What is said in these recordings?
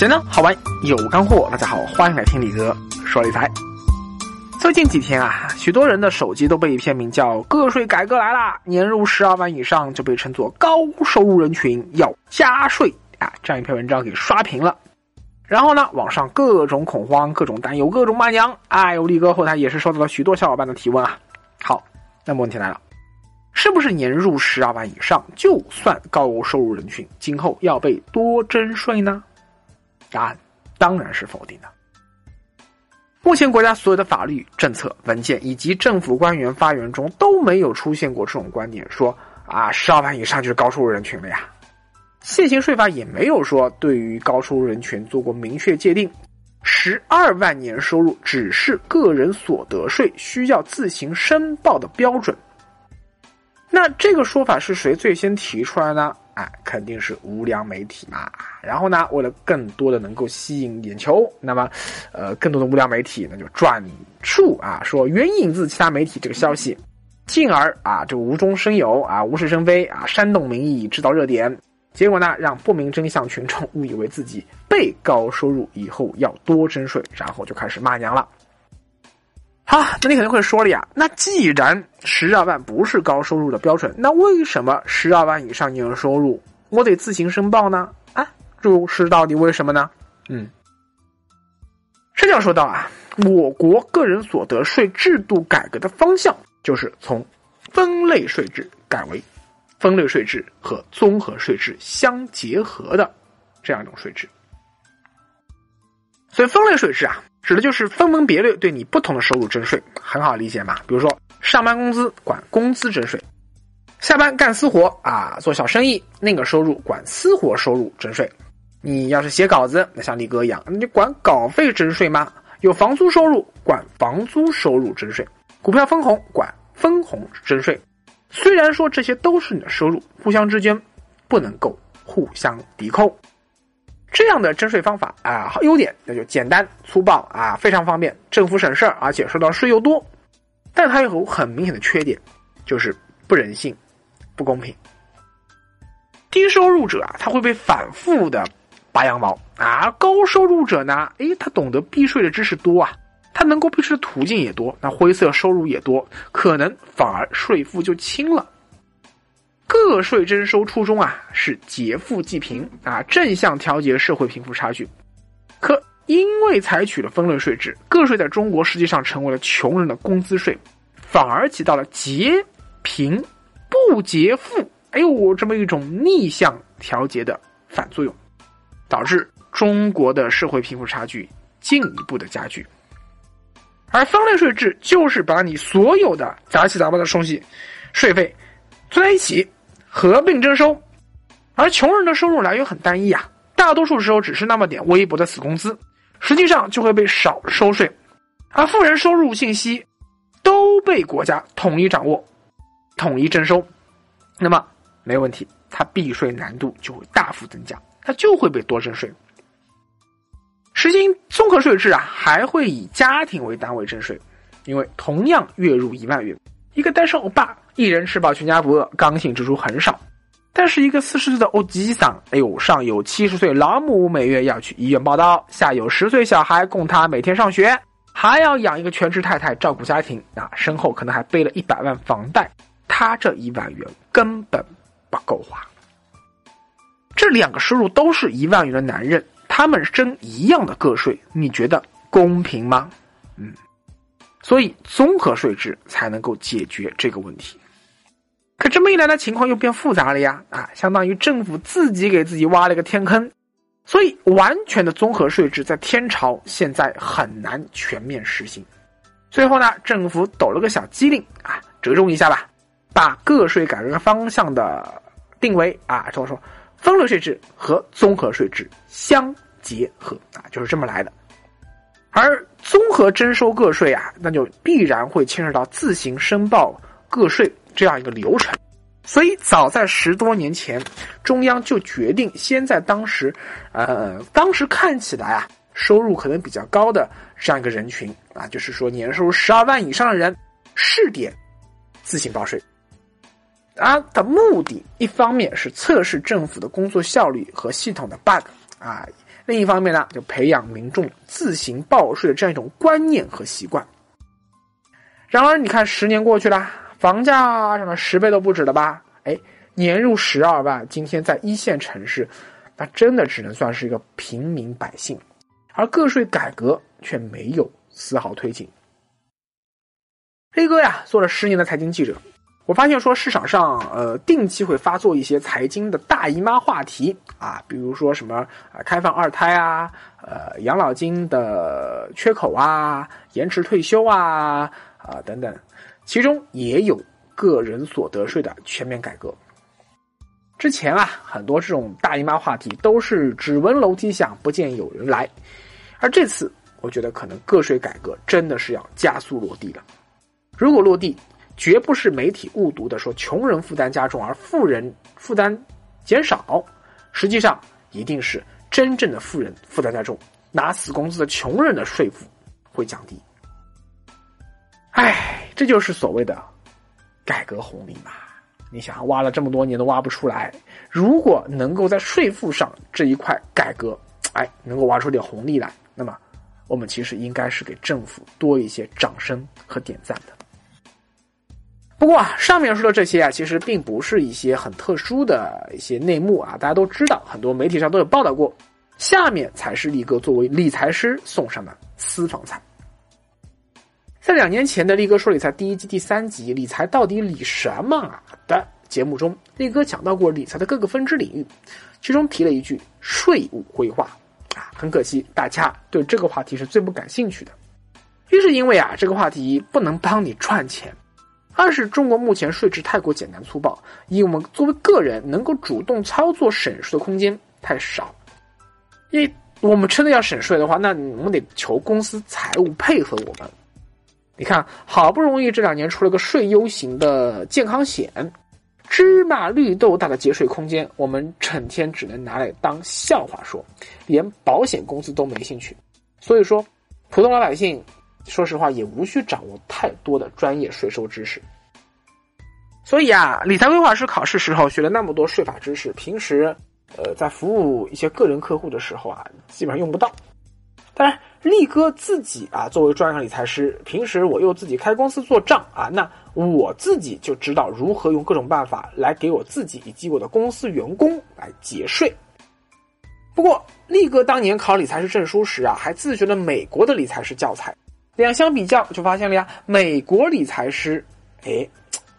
简单好玩有干货，大家好，欢迎来听李哥说理财。最近几天啊，许多人的手机都被一篇名叫《个税改革来啦，年入十二万以上就被称作高收入人群，要加税》啊这样一篇文章给刷屏了。然后呢，网上各种恐慌，各种担忧，各种骂娘。哎呦，力哥后台也是收到了许多小伙伴的提问啊。好，那么问题来了，是不是年入十二万以上就算高收入人群，今后要被多征税呢？答案当然是否定的。目前国家所有的法律、政策、文件以及政府官员发言中都没有出现过这种观点，说啊十二万以上就是高收入人群了呀。现行税法也没有说对于高收入人群做过明确界定，十二万年收入只是个人所得税需要自行申报的标准。那这个说法是谁最先提出来呢？哎，肯定是无良媒体嘛。然后呢，为了更多的能够吸引眼球，那么，呃，更多的无良媒体那就转述啊，说援引自其他媒体这个消息，进而啊，就无中生有啊，无事生非啊，煽动民意，制造热点，结果呢，让不明真相群众误以为自己被高收入以后要多征税，然后就开始骂娘了。好，那你肯定会说了呀，那既然十二万不是高收入的标准，那为什么十二万以上年收入我得自行申报呢？啊，这是到底为什么呢？嗯，这就说到啊，我国个人所得税制度改革的方向就是从分类税制改为分类税制和综合税制相结合的这样一种税制。所以分类税制啊。指的就是分门别类对你不同的收入征税，很好理解嘛。比如说，上班工资管工资征税，下班干私活啊，做小生意那个收入管私活收入征税。你要是写稿子，那像力哥一样，你管稿费征税吗？有房租收入管房租收入征税，股票分红管分红征税。虽然说这些都是你的收入，互相之间不能够互相抵扣。这样的征税方法啊，优点那就简单粗暴啊，非常方便，政府省事儿，而且收到税又多。但它有很明显的缺点，就是不人性、不公平。低收入者啊，他会被反复的拔羊毛啊；高收入者呢，诶，他懂得避税的知识多啊，他能够避税的途径也多，那灰色收入也多，可能反而税负就轻了。个税征收初衷啊是劫富济贫啊，正向调节社会贫富差距。可因为采取了分类税制，个税在中国实际上成为了穷人的工资税，反而起到了劫贫不劫富，哎呦这么一种逆向调节的反作用，导致中国的社会贫富差距进一步的加剧。而分类税制就是把你所有的杂七杂八的东西税费凑在一起。合并征收，而穷人的收入来源很单一啊，大多数时候只是那么点微薄的死工资，实际上就会被少收税，而富人收入信息都被国家统一掌握、统一征收，那么没问题，他避税难度就会大幅增加，他就会被多征税。实行综合税制啊，还会以家庭为单位征税，因为同样月入一万元，一个单身欧巴。一人吃饱全家不饿，刚性支出很少。但是一个四十岁的欧吉桑，哎呦，上有七十岁老母每月要去医院报道，下有十岁小孩供他每天上学，还要养一个全职太太照顾家庭啊，身后可能还背了一百万房贷，他这一万元根本不够花。这两个收入都是一万元的男人，他们征一样的个税，你觉得公平吗？嗯。所以，综合税制才能够解决这个问题。可这么一来呢，情况又变复杂了呀！啊，相当于政府自己给自己挖了个天坑。所以，完全的综合税制在天朝现在很难全面实行。最后呢，政府抖了个小机灵啊，折中一下吧，把个税改革方向的定为啊，说说分类税制和综合税制相结合啊，就是这么来的。而综合征收个税啊，那就必然会牵涉到自行申报个税这样一个流程。所以，早在十多年前，中央就决定先在当时，呃，当时看起来啊，收入可能比较高的这样一个人群啊，就是说年收入十二万以上的人，试点自行报税。啊，的目的一方面是测试政府的工作效率和系统的 bug 啊。另一方面呢，就培养民众自行报税的这样一种观念和习惯。然而，你看十年过去了，房价什么十倍都不止了吧？哎，年入十二万，今天在一线城市，那真的只能算是一个平民百姓，而个税改革却没有丝毫推进。黑哥呀，做了十年的财经记者。我发现说市场上呃定期会发作一些财经的大姨妈话题啊，比如说什么啊开放二胎啊，呃养老金的缺口啊，延迟退休啊啊等等，其中也有个人所得税的全面改革。之前啊很多这种大姨妈话题都是只闻楼梯响，不见有人来，而这次我觉得可能个税改革真的是要加速落地了。如果落地，绝不是媒体误读的说穷人负担加重而富人负担减少，实际上一定是真正的富人负担加重，拿死工资的穷人的税负会降低。唉，这就是所谓的改革红利嘛！你想挖了这么多年都挖不出来，如果能够在税负上这一块改革，哎，能够挖出点红利来，那么我们其实应该是给政府多一些掌声和点赞的。不过啊，上面说的这些啊，其实并不是一些很特殊的一些内幕啊，大家都知道，很多媒体上都有报道过。下面才是力哥作为理财师送上的私房菜。在两年前的力哥说理财第一季第三集《理财到底理什么啊》的节目中，力哥讲到过理财的各个分支领域，其中提了一句税务规划啊，很可惜大家对这个话题是最不感兴趣的，一是因为啊，这个话题不能帮你赚钱。二是中国目前税制太过简单粗暴，以我们作为个人能够主动操作省税的空间太少。因为我们真的要省税的话，那我们得求公司财务配合我们。你看，好不容易这两年出了个税优型的健康险，芝麻绿豆大的节税空间，我们整天只能拿来当笑话说，连保险公司都没兴趣。所以说，普通老百姓。说实话，也无需掌握太多的专业税收知识。所以啊，理财规划师考试时候学了那么多税法知识，平时呃在服务一些个人客户的时候啊，基本上用不到。当然，力哥自己啊，作为专业理财师，平时我又自己开公司做账啊，那我自己就知道如何用各种办法来给我自己以及我的公司员工来节税。不过，力哥当年考理财师证书时啊，还自学了美国的理财师教材。两相比较，就发现了呀，美国理财师，哎，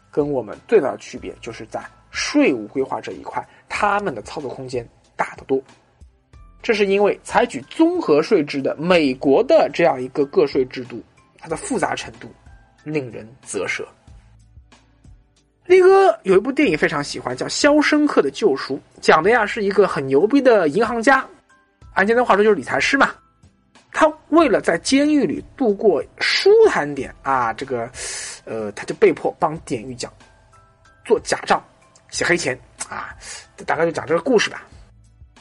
跟我们最大的区别就是在税务规划这一块，他们的操作空间大得多。这是因为采取综合税制的美国的这样一个个税制度，它的复杂程度令人啧舌。力哥有一部电影非常喜欢，叫《肖申克的救赎》，讲的呀是一个很牛逼的银行家，按今天话说就是理财师嘛。他为了在监狱里度过舒坦点啊，这个，呃，他就被迫帮典狱长做假账、写黑钱啊，大概就讲这个故事吧。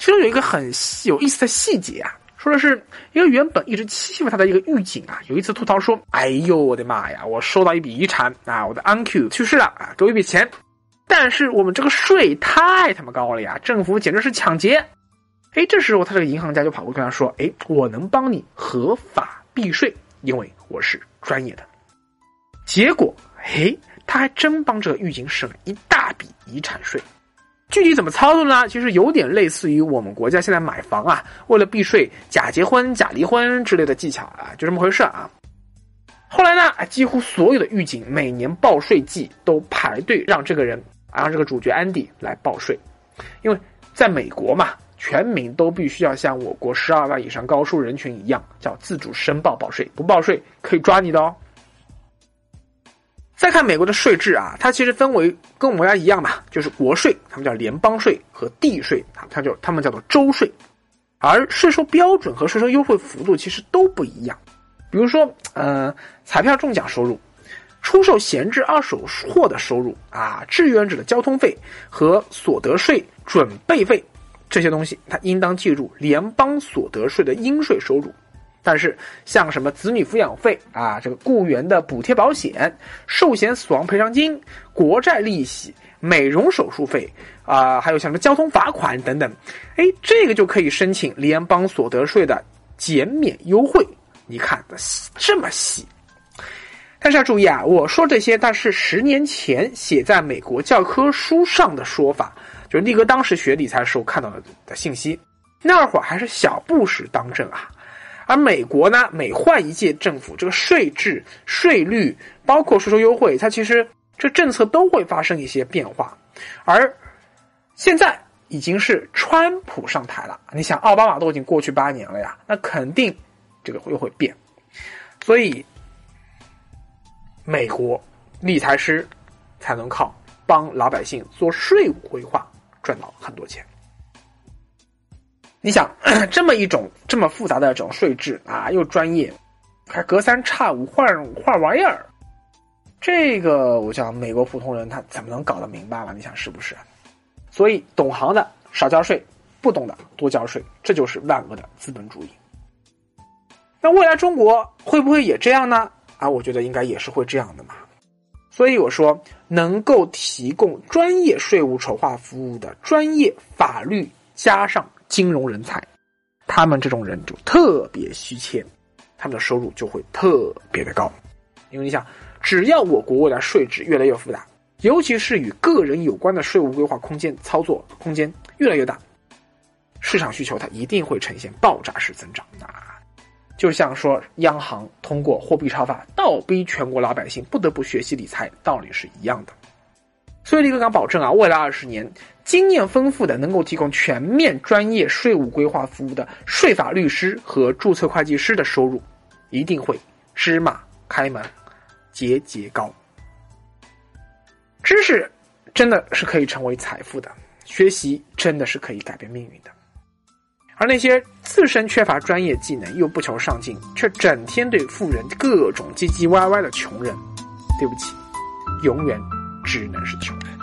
其中有一个很有意思的细节啊，说的是一个原本一直欺负他的一个狱警啊，有一次吐槽说：“哎呦，我的妈呀，我收到一笔遗产啊，我的 uncle 去世了啊，给我一笔钱，但是我们这个税太他妈高了呀，政府简直是抢劫。”哎，这时候他这个银行家就跑过跟他说：“哎，我能帮你合法避税，因为我是专业的。”结果，哎，他还真帮这个狱警省了一大笔遗产税。具体怎么操作呢？其实有点类似于我们国家现在买房啊，为了避税，假结婚、假离婚之类的技巧啊，就这么回事啊。后来呢，几乎所有的狱警每年报税季都排队让这个人，让这个主角安迪来报税，因为在美国嘛。全民都必须要像我国十二万以上高收入人群一样，叫自主申报报税，不报税可以抓你的哦。再看美国的税制啊，它其实分为跟我们国家一样吧，就是国税，他们叫联邦税和地税啊，它就他们叫做州税，而税收标准和税收优惠幅度其实都不一样。比如说，呃，彩票中奖收入、出售闲置二手货的收入啊、志愿者的交通费和所得税准备费。这些东西，它应当计入联邦所得税的应税收入。但是像什么子女抚养费啊，这个雇员的补贴保险、寿险死亡赔偿金、国债利息、美容手术费啊，还有像什么交通罚款等等，哎，这个就可以申请联邦所得税的减免优惠。你看的这么细，但是要注意啊，我说这些，但是十年前写在美国教科书上的说法，就是力哥当时学理财的时候看到的的信息，那会儿还是小布什当政啊。而美国呢，每换一届政府，这个税制、税率，包括税收优惠，它其实这政策都会发生一些变化。而现在已经是川普上台了，你想奥巴马都已经过去八年了呀，那肯定这个又会变。所以，美国理财师才能靠帮老百姓做税务规划赚到很多钱。你想 这么一种这么复杂的这种税制啊，又专业，还隔三差五换换玩意儿，这个我想美国普通人他怎么能搞得明白了？你想是不是？所以懂行的少交税，不懂的多交税，这就是万恶的资本主义。那未来中国会不会也这样呢？啊，我觉得应该也是会这样的嘛。所以我说，能够提供专业税务筹划服务的专业法律加上。金融人才，他们这种人就特别稀缺，他们的收入就会特别的高。因为你想，只要我国未来税制越来越复杂，尤其是与个人有关的税务规划空间、操作空间越来越大，市场需求它一定会呈现爆炸式增长。啊，就像说央行通过货币超发倒逼全国老百姓不得不学习理财，道理是一样的。所以，李克强保证啊，未来二十年，经验丰富的、能够提供全面专业税务规划服务的税法律师和注册会计师的收入，一定会芝麻开门，节节高。知识真的是可以成为财富的，学习真的是可以改变命运的。而那些自身缺乏专业技能又不求上进，却整天对富人各种唧唧歪歪的穷人，对不起，永远。只能是穷人。